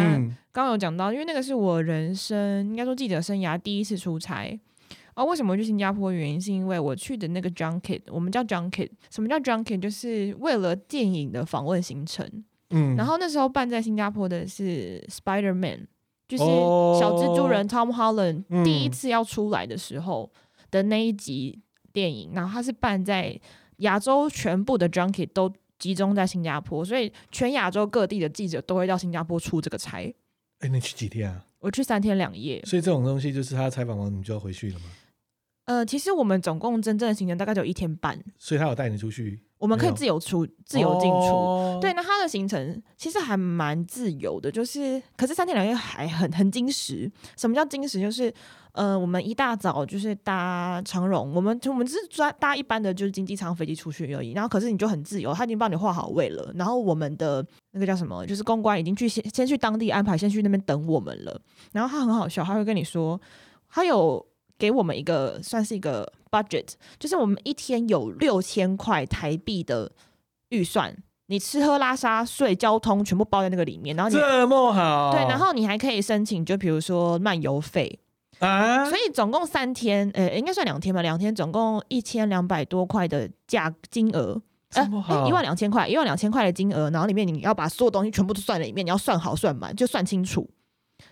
[SPEAKER 2] 刚刚有讲到，因为那个是我人生应该说记者生涯第一次出差。啊，为什么去新加坡？原因是因为我去的那个 junket，我们叫 junket。什么叫 junket？就是为了电影的访问行程。嗯。然后那时候办在新加坡的是 Spider-Man，就是小蜘蛛人 Tom Holland 第一次要出来的时候。的那一集电影，然后它是办在亚洲，全部的 junket 都集中在新加坡，所以全亚洲各地的记者都会到新加坡出这个差。
[SPEAKER 1] 哎，你去几天啊？
[SPEAKER 2] 我去三天两夜。
[SPEAKER 1] 所以这种东西就是他采访完你就要回去了吗？
[SPEAKER 2] 呃，其实我们总共真正的行程大概就一天半。
[SPEAKER 1] 所以他有带你出去？
[SPEAKER 2] 我们可以自由出、自由进出。
[SPEAKER 1] 哦、
[SPEAKER 2] 对，那它的行程其实还蛮自由的，就是可是三天两夜还很很精实。什么叫精实？就是。呃，我们一大早就是搭长荣，我们我们只是专搭一般的就是经济舱飞机出去而已。然后可是你就很自由，他已经帮你画好位了。然后我们的那个叫什么，就是公关已经去先先去当地安排，先去那边等我们了。然后他很好笑，他会跟你说，他有给我们一个算是一个 budget，就是我们一天有六千块台币的预算，你吃喝拉撒睡交通全部包在那个里面。然后你
[SPEAKER 1] 这么好，
[SPEAKER 2] 对，然后你还可以申请，就比如说漫游费。啊，所以总共三天，呃，应该算两天吧，两天总共一千两百多块的价金额，呃，一万两千块，一万两千块的金额，然后里面你要把所有东西全部都算在里面，你要算好算满，就算清楚。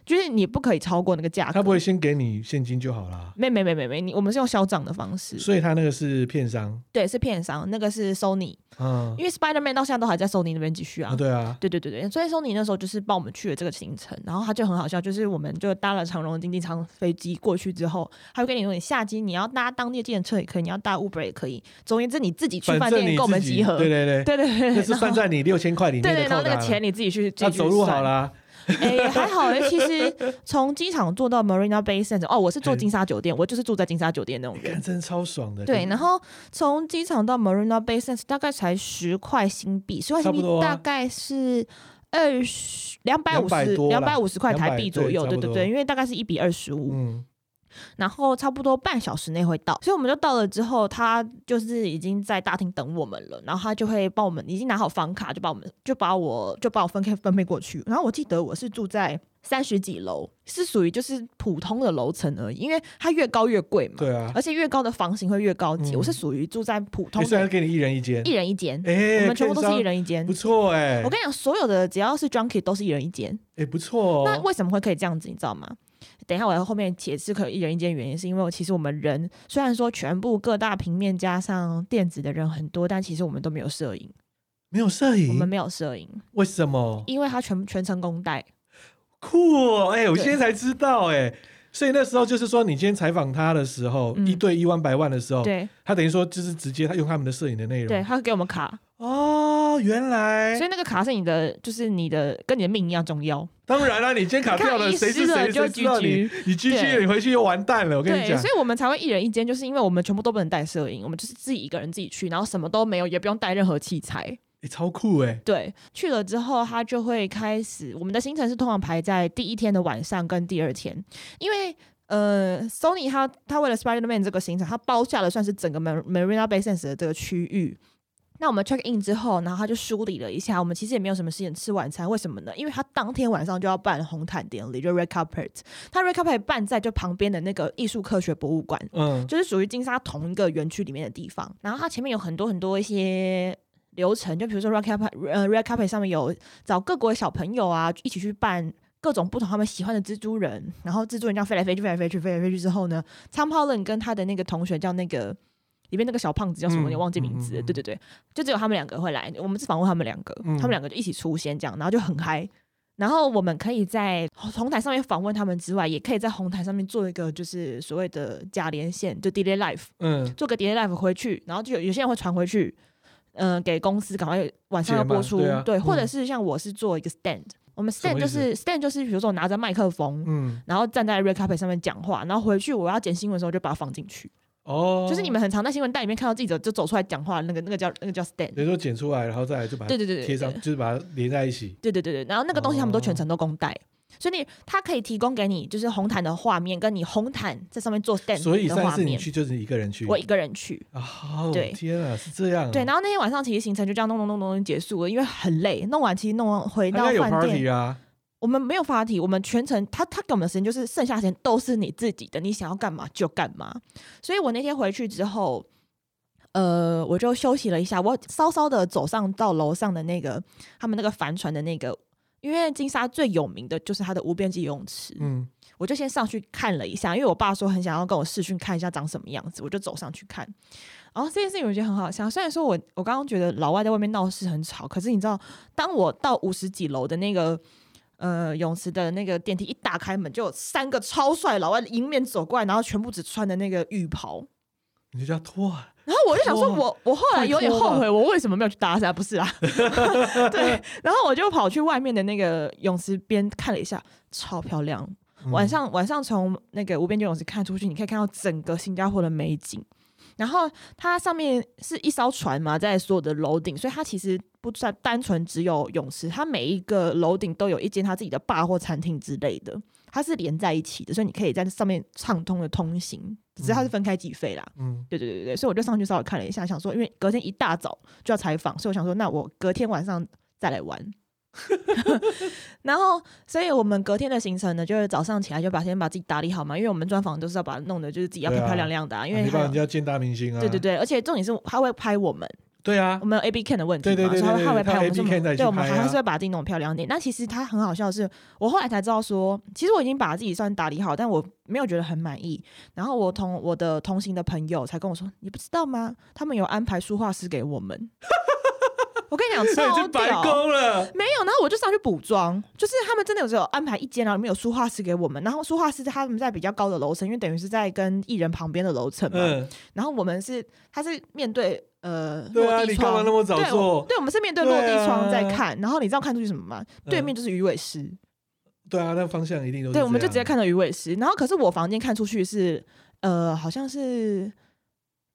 [SPEAKER 2] 就是你不可以超过那个价格，
[SPEAKER 1] 他不会先给你现金就好了。
[SPEAKER 2] 没没没没没，你我们是用销账的方式。
[SPEAKER 1] 所以他那个是片商，
[SPEAKER 2] 对，是片商，那个是 Sony，嗯，因为 Spider-Man 到现在都还在 Sony 那边继续啊。
[SPEAKER 1] 对啊，
[SPEAKER 2] 对对对对，所以 Sony 那时候就是帮我们去了这个行程，然后他就很好笑，就是我们就搭了长荣经济舱飞机过去之后，他会跟你说，你下机你要搭当地的计程车也可以，你要搭 Uber 也可以，总而言之你自己去饭店跟我们集合。
[SPEAKER 1] 对对对对对对，那是算在你六千块里面的。
[SPEAKER 2] 对对，然后那个钱你自己去，那
[SPEAKER 1] 走路好啦。
[SPEAKER 2] 哎、欸，还好哎、欸，其实从机场坐到 Marina Bay Sands，哦，我是住金沙酒店，我就是住在金沙酒店那种人，
[SPEAKER 1] 真的超爽的。
[SPEAKER 2] 对，然后从机场到 Marina Bay Sands 大概才十块新币，十块新币大概是二十两百五十两百五十块台币左右，对对对，因为大概是一比二十五。嗯然后差不多半小时内会到，所以我们就到了之后，他就是已经在大厅等我们了。然后他就会帮我们已经拿好房卡，就把我们就把我就把我分开分配过去。然后我记得我是住在三十几楼，是属于就是普通的楼层而已，因为它越高越贵嘛。
[SPEAKER 1] 对啊，
[SPEAKER 2] 而且越高的房型会越高级。嗯、我是属于住在普通的，
[SPEAKER 1] 虽然给你一人一间，
[SPEAKER 2] 一人一间，
[SPEAKER 1] 哎、欸，
[SPEAKER 2] 我们全部都是一人一间，
[SPEAKER 1] 不错哎、欸。
[SPEAKER 2] 我跟你讲，所有的只要是 junket 都是一人一间，
[SPEAKER 1] 哎、欸，不错、哦。
[SPEAKER 2] 那为什么会可以这样子？你知道吗？等一下，我在后面解释可以一人一间原因，是因为其实我们人虽然说全部各大平面加上电子的人很多，但其实我们都没有摄影，
[SPEAKER 1] 没有摄影，
[SPEAKER 2] 我们没有摄影，
[SPEAKER 1] 为什么？
[SPEAKER 2] 因为他全全程公带，
[SPEAKER 1] 酷哦！哎、欸，我现在才知道哎、欸，所以那时候就是说，你今天采访他的时候，嗯、一对一万百万的时候，
[SPEAKER 2] 对，
[SPEAKER 1] 他等于说就是直接他用他们的摄影的内容，
[SPEAKER 2] 对，他给我们卡
[SPEAKER 1] 哦，原来，
[SPEAKER 2] 所以那个卡是你的，就是你的跟你的命一样重要。
[SPEAKER 1] 当然了、啊，你今天卡掉了，谁是谁就知道你，你 GG 你回去又完蛋了。我跟你讲，
[SPEAKER 2] 所以我们才会一人一间，就是因为我们全部都不能带摄影，我们就是自己一个人自己去，然后什么都没有，也不用带任何器材。
[SPEAKER 1] 你、欸、超酷哎、欸！
[SPEAKER 2] 对，去了之后他就会开始，我们的行程是通常排在第一天的晚上跟第二天，因为呃，Sony 他他为了 Spider-Man 这个行程，他包下了算是整个 Marina Bay Sands 的这个区域。那我们 check in 之后，然后他就梳理了一下，我们其实也没有什么时间吃晚餐，为什么呢？因为他当天晚上就要办红毯典礼，就 red carpet，他 red carpet 办在就旁边的那个艺术科学博物馆，嗯，就是属于金沙同一个园区里面的地方。然后他前面有很多很多一些流程，就比如说 Red Carpet，呃，Red Carpet 上面有找各国的小朋友啊，一起去办各种不同他们喜欢的蜘蛛人，然后蜘蛛人这样飞来飞去，飞来飞去，飞来飞去之后呢，Tom Holland 跟他的那个同学叫那个里面那个小胖子叫什么？你、嗯、忘记名字对对对，就只有他们两个会来，我们是访问他们两个，嗯、他们两个就一起出现这样，然后就很嗨。然后我们可以在红毯上面访问他们之外，也可以在红毯上面做一个就是所谓的假连线，就 delay live，嗯，做个 delay live 回去，然后就有有些人会传回去，嗯、呃，给公司赶快晚上要播出，对，啊、对，或者是像我是做一个 stand，、嗯、我们 stand 就是 stand 就是比如说我拿着麦克风，嗯，然后站在 red carpet 上面讲话，然后回去我要剪新闻的时候就把它放进去。哦，就是你们很常在新闻袋里面看到记者就走出来讲话，那个那个叫那个叫 stand，
[SPEAKER 1] 比如说剪出来，然后再来就把它对对对贴上，就是把它连在一起。
[SPEAKER 2] 对对对对，然后那个东西他们都全程都公带，哦、所以你它可以提供给你就是红毯的画面，跟你红毯在上面做 stand。
[SPEAKER 1] 所以上次你去就是一个人去，
[SPEAKER 2] 我一个人去。
[SPEAKER 1] 哦，对，天啊，是这样、啊。
[SPEAKER 2] 对，然后那天晚上其实行程就这样弄弄弄弄结束了，因为很累，弄完其实弄完回到饭店啊。我们没有发题，我们全程他他给我们的时间就是剩下时间都是你自己的，你想要干嘛就干嘛。所以我那天回去之后，呃，我就休息了一下，我稍稍的走上到楼上的那个他们那个帆船的那个，因为金沙最有名的就是它的无边际游泳池，嗯，我就先上去看了一下，因为我爸说很想要跟我视讯看一下长什么样子，我就走上去看。然后这件事情我觉得很好笑，虽然说我我刚刚觉得老外在外面闹事很吵，可是你知道，当我到五十几楼的那个。呃，泳池的那个电梯一打开门，就有三个超帅老外迎面走过来，然后全部只穿的那个浴袍，
[SPEAKER 1] 你就叫脱。
[SPEAKER 2] 然后我就想说我，我我后来有点后悔，我为什么没有去搭讪？不是啊，对。然后我就跑去外面的那个泳池边看了一下，超漂亮。嗯、晚上晚上从那个无边界泳池看出去，你可以看到整个新加坡的美景。然后它上面是一艘船嘛，在所有的楼顶，所以它其实不算单纯只有泳池，它每一个楼顶都有一间它自己的吧或餐厅之类的，它是连在一起的，所以你可以在上面畅通的通行，只是它是分开计费啦。嗯，对对对对，所以我就上去稍微看了一下，想说因为隔天一大早就要采访，所以我想说那我隔天晚上再来玩。然后，所以我们隔天的行程呢，就是早上起来就把先把自己打理好嘛，因为我们专访都是要把它弄的，就是自己要漂漂亮亮的，啊，因为
[SPEAKER 1] 人家见大明星啊。
[SPEAKER 2] 对对对，而且重点是他会拍我们。
[SPEAKER 1] 对啊，
[SPEAKER 2] 我们有 A B Can 的问题嘛，
[SPEAKER 1] 对对对，
[SPEAKER 2] 他会他会拍我们，
[SPEAKER 1] 对，
[SPEAKER 2] 我们还是会把自己弄漂亮点。那其实他很好笑的是，我后来才知道说，其实我已经把自己算打理好，但我没有觉得很满意。然后我同我的同行的朋友才跟我说，你不知道吗？他们有安排书画师给我们。我跟你讲，超屌！没有，然后我就上去补妆，就是他们真的有时候安排一间，然后里面有书画师给我们，然后书画师他们在比较高的楼层，因为等于是在跟艺人旁边的楼层嘛。嗯、然后我们是，他是面对呃落地窗，对啊，你干嘛那么早做？对，对，我们是面对落地窗在看，啊、然后你知道看出去什么吗？对面就是鱼尾狮、嗯。
[SPEAKER 1] 对啊，那个方向一定都是。
[SPEAKER 2] 对，我们就直接看到鱼尾狮，然后可是我房间看出去是呃，好像是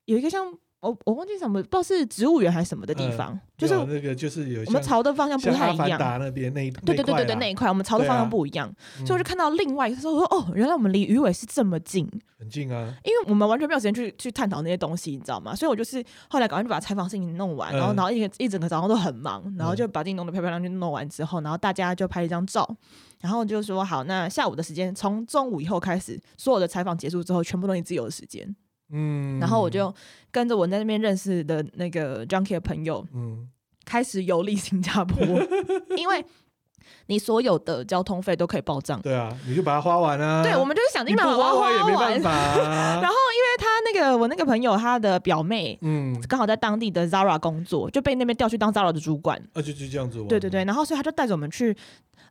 [SPEAKER 2] 有一个像。我我忘记什么，不知道是植物园还是什么的地方，就是
[SPEAKER 1] 那个就是有
[SPEAKER 2] 我们朝的方向不太一样。
[SPEAKER 1] 那边那
[SPEAKER 2] 对对对对对那一块，我们朝的方向不一样，所以我就看到另外一个时候，我说哦，原来我们离鱼尾是这么近，
[SPEAKER 1] 很近啊。
[SPEAKER 2] 因为我们完全没有时间去去探讨那些东西，你知道吗？所以我就是后来赶快就把采访事情弄完，然后然后一一整个早上都很忙，然后就把自己弄得漂漂亮亮，弄完之后，然后大家就拍一张照，然后就说好，那下午的时间从中午以后开始，所有的采访结束之后，全部都你自由的时间。嗯，然后我就跟着我在那边认识的那个 Junkie 的朋友，嗯，开始游历新加坡，因为你所有的交通费都可以报账。
[SPEAKER 1] 对啊，你就把它花完啊。
[SPEAKER 2] 对，我们就是想尽办法花完。
[SPEAKER 1] 也没办法
[SPEAKER 2] 然后，因为他那个我那个朋友他的表妹，嗯，刚好在当地的 Zara 工作，就被那边调去当 Zara 的主管。
[SPEAKER 1] 啊，就就这样子。
[SPEAKER 2] 对对对，然后所以他就带着我们去。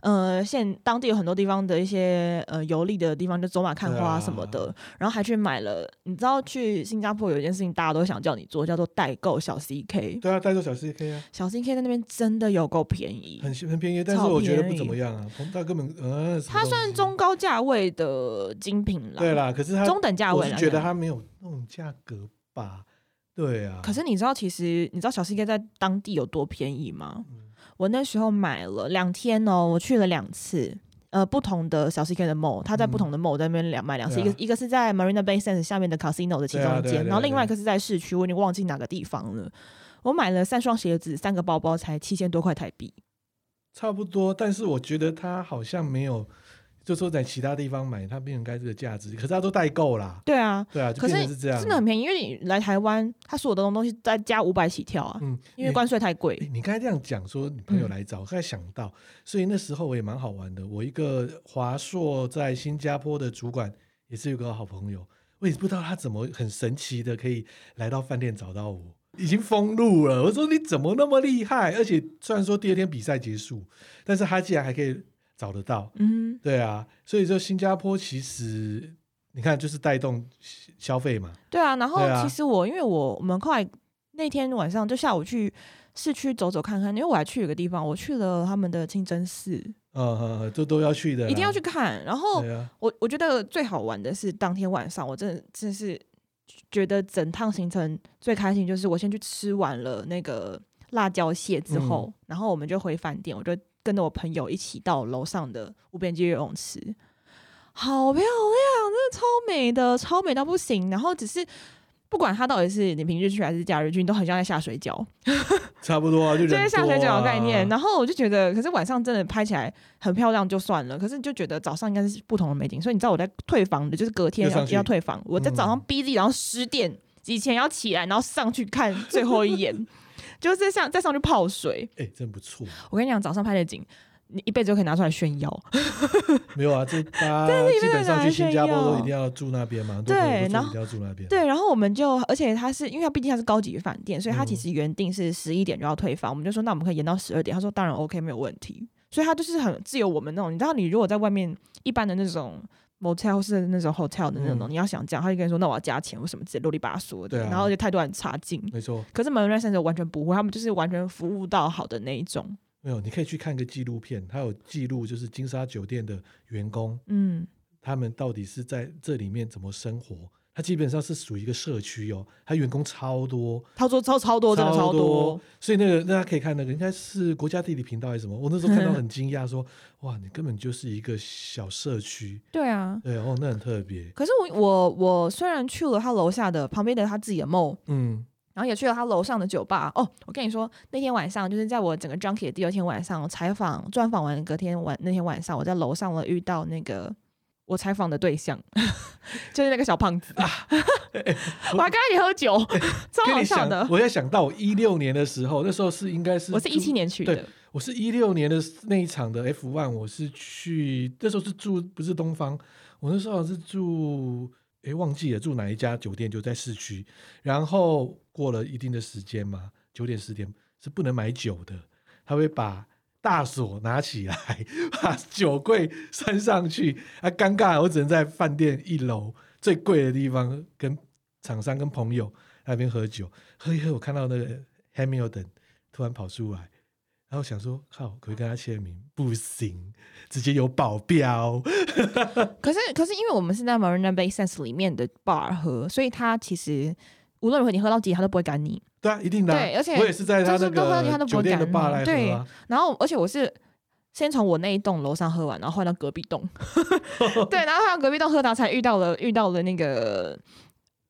[SPEAKER 2] 呃，现当地有很多地方的一些呃游历的地方，就走马看花什么的，啊、然后还去买了。你知道去新加坡有一件事情，大家都想叫你做，叫做代购小 CK。
[SPEAKER 1] 对啊，代购小 CK 啊。
[SPEAKER 2] 小 CK 在那边真的有够便宜，
[SPEAKER 1] 很很便宜，但是我觉得不怎么样啊。它根本呃，
[SPEAKER 2] 它算中高价位的精品了。
[SPEAKER 1] 对啦，可是它
[SPEAKER 2] 中等价位，
[SPEAKER 1] 我觉得它没有那种价格吧？对啊。
[SPEAKER 2] 可是你知道，其实你知道小 CK 在当地有多便宜吗？嗯我那时候买了两天哦，我去了两次，呃，不同的小 CK 的 mall，他在不同的 mall 在那边两买两次，嗯、一个一个是在 Marina Bay Sands 下面的 Casino 的其中一间，然后另外一个是在市区，我已经忘记哪个地方了。我买了三双鞋子，三个包包，才七千多块台币，
[SPEAKER 1] 差不多。但是我觉得它好像没有就说在其他地方买，它不应该这个价值，可是它都代购啦。
[SPEAKER 2] 对啊，
[SPEAKER 1] 对啊，就变成是这样，
[SPEAKER 2] 真的很便宜，因为你来台湾，它所有的东西再加五百起跳啊。嗯，因为关税太贵。
[SPEAKER 1] 你刚才这样讲说，你朋友来找，我刚才想到，所以那时候我也蛮好玩的。我一个华硕在新加坡的主管，也是有个好朋友，我也不知道他怎么很神奇的可以来到饭店找到我，已经封路了。我说你怎么那么厉害？而且虽然说第二天比赛结束，但是他竟然还可以。找得到，嗯，对啊，所以说新加坡其实你看就是带动消费嘛，
[SPEAKER 2] 对啊，然后其实我、啊、因为我我们后来那天晚上就下午去市区走走看看，因为我还去有个地方，我去了他们的清真寺，
[SPEAKER 1] 嗯嗯，这都要去的，
[SPEAKER 2] 一定要去看。然后我我觉得最好玩的是当天晚上，我真的真的是觉得整趟行程最开心就是我先去吃完了那个辣椒蟹之后，嗯、然后我们就回饭店，我就。跟着我朋友一起到楼上的无边际游泳池，好漂亮，真的超美的，超美到不行。然后只是不管它到底是你平日去还是假日去，你都很像在下水饺，
[SPEAKER 1] 差不多啊，就
[SPEAKER 2] 就是下水饺的概念。然后我就觉得，可是晚上真的拍起来很漂亮就算了，可是你就觉得早上应该是不同的美景。所以你知道我在退房的，就是隔天要要退房，我在早上逼自己，然后十点以前要起来，然后上去看最后一眼。就是像再上去泡水，
[SPEAKER 1] 哎、欸，真不错。
[SPEAKER 2] 我跟你讲，早上拍的景，你一辈子都可以拿出来炫耀。
[SPEAKER 1] 没有啊，这大家基本上去新加坡都一定要住那边嘛。对，然后一定要住那边。
[SPEAKER 2] 对，然后我们就，而且他是因为他毕竟他是高级饭店，所以他其实原定是十一点就要退房。嗯、我们就说，那我们可以延到十二点。他说当然 OK，没有问题。所以他就是很自由我们那种。你知道，你如果在外面一般的那种。Motel 是那种 hotel 的那种，嗯、你要想这样，他就跟你说，那我要加钱或什么之类，啰里吧嗦的，啊、然后就态度很差劲。
[SPEAKER 1] 没错，
[SPEAKER 2] 可是 Marina Center 完全不会，他们就是完全服务到好的那一种。
[SPEAKER 1] 没有，你可以去看个纪录片，它有记录就是金沙酒店的员工，嗯，他们到底是在这里面怎么生活。它基本上是属于一个社区哦，它员工超多，
[SPEAKER 2] 超多超超多，真的超多。
[SPEAKER 1] 所以那个大家可以看那个，应该是国家地理频道还是什么？我那时候看到很惊讶，说哇，你根本就是一个小社区。
[SPEAKER 2] 对啊，
[SPEAKER 1] 对哦，那很特别。
[SPEAKER 2] 可是我我我虽然去了他楼下的旁边的他自己的 mall，嗯，然后也去了他楼上的酒吧。哦，我跟你说，那天晚上就是在我整个 junkie 的第二天晚上采访专访完隔天晚那天晚上，我在楼上我遇到那个。我采访的对象 就是那个小胖子啊，我，我还跟他一起喝酒，欸、超好笑的。
[SPEAKER 1] 我在想到我一六年的时候，那时候是应该是
[SPEAKER 2] 我是一七年去的，
[SPEAKER 1] 我是一六年的那一场的 F1，我是去那时候是住不是东方，我那时候是住哎、欸、忘记了住哪一家酒店，就在市区。然后过了一定的时间嘛，九点十点是不能买酒的，他会把。大锁拿起来，把酒柜拴上去，啊，尴尬！我只能在饭店一楼最贵的地方，跟厂商、跟朋友那边喝酒。喝一喝，我看到那个 Hamilton 突然跑出来，然后想说：靠，可以跟他签名？不行，直接有保镖。
[SPEAKER 2] 可是，可是因为我们是在 Marina Bay Sands 里面的 bar 喝，所以他其实无论如何你喝到几，他都不会赶你。
[SPEAKER 1] 对啊，一定的、啊。
[SPEAKER 2] 对，而且
[SPEAKER 1] 我也是在他那个酒店的吧来喝、啊、
[SPEAKER 2] 对，然后而且我是先从我那一栋楼上喝完，然后换到隔壁栋。对，然后换到隔壁栋喝，到才遇到了遇到了那个。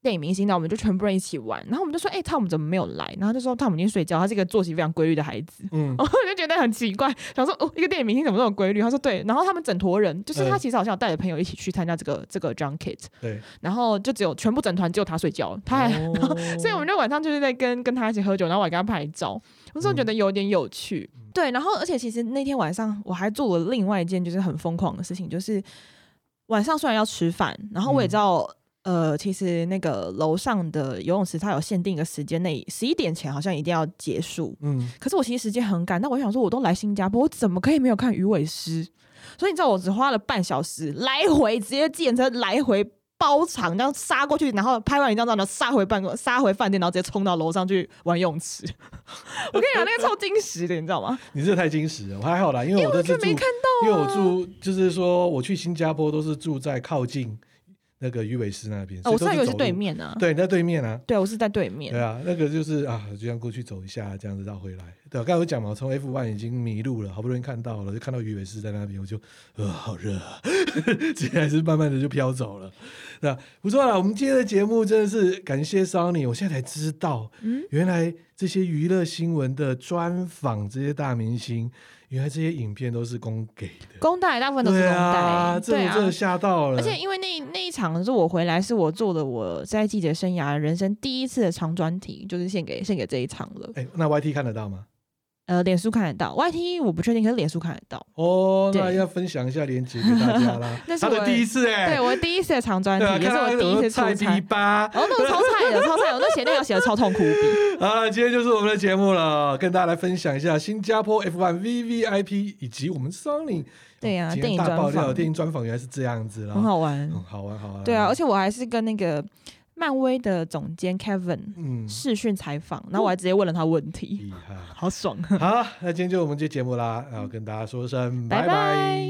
[SPEAKER 2] 电影明星，那我们就全部人一起玩，然后我们就说：“哎、欸，汤姆怎么没有来？”然后就说：“汤姆已经睡觉，他是一个作息非常规律的孩子。”嗯，我就觉得很奇怪，想说：“哦，一个电影明星怎么这么规律？”他说：“对。”然后他们整坨人，就是他其实好像有带着朋友一起去参加这个这个 junket。对。然后就只有全部整团只有他睡觉，他还，哦、所以我们就晚上就是在跟跟他一起喝酒，然后我还跟他拍照。我说觉得有点有趣，嗯、对。然后而且其实那天晚上我还做了另外一件就是很疯狂的事情，就是晚上虽然要吃饭，然后我也知道。嗯呃，其实那个楼上的游泳池，它有限定一个时间内，十一点前好像一定要结束。嗯，可是我其实时间很赶，那我想说，我都来新加坡，我怎么可以没有看鱼尾狮？所以你知道，我只花了半小时来回，直接计程车来回包场，这样杀过去，然后拍完一张照，然后杀回办公，杀回饭店，然后直接冲到楼上去玩游泳池。我跟你讲，那个超惊喜的，你知道吗？
[SPEAKER 1] 你这太惊喜了，我还好啦，因为我这次没看到，因为我住就是说我去新加坡都是住在靠近。那个鱼尾狮那边，
[SPEAKER 2] 哦，我上以为是对面啊。
[SPEAKER 1] 对，你在对面啊。
[SPEAKER 2] 对，我是在对面。
[SPEAKER 1] 对啊，那个就是啊，就这样过去走一下，这样子绕回来。对，刚才我讲嘛，我从 F one 已经迷路了，好不容易看到了，就看到鱼尾狮在那边，我就呃，好热啊，直接还是慢慢的就飘走了。那不错了，我们今天的节目真的是感谢 Sunny，我现在才知道，嗯，原来这些娱乐新闻的专访这些大明星。原来这些影片都是公给的，
[SPEAKER 2] 公带大部分都是公带，
[SPEAKER 1] 啊，这我真的吓到了。
[SPEAKER 2] 而且因为那那一场是我回来，是我做的我在记者生涯人生第一次的长专题，就是献给献给这一场了。
[SPEAKER 1] 哎，那 YT 看得到吗？
[SPEAKER 2] 呃，脸书看得到，YT 我不确定，可是脸书看得到。
[SPEAKER 1] 哦，那要分享一下链接给大家啦。
[SPEAKER 2] 那是我
[SPEAKER 1] 的第一次哎，
[SPEAKER 2] 对我第一次的长专题，也是我第一次出差。
[SPEAKER 1] 吧，
[SPEAKER 2] 哦，那个超菜的，超菜，我那写那条写的超痛苦无比。
[SPEAKER 1] 啊，今天就是我们的节目了，跟大家来分享一下新加坡 F1 VVIP 以及我们 Sunny
[SPEAKER 2] 对呀，电影
[SPEAKER 1] 大爆料，电影专访原来是这样子啦，
[SPEAKER 2] 很好玩，
[SPEAKER 1] 好玩，好玩。
[SPEAKER 2] 对啊，而且我还是跟那个。漫威的总监 kevin 视讯采访然后我还直接问了他
[SPEAKER 1] 问题
[SPEAKER 2] 好爽。
[SPEAKER 1] 好那今天就我们这节目啦然后跟大家说声拜拜。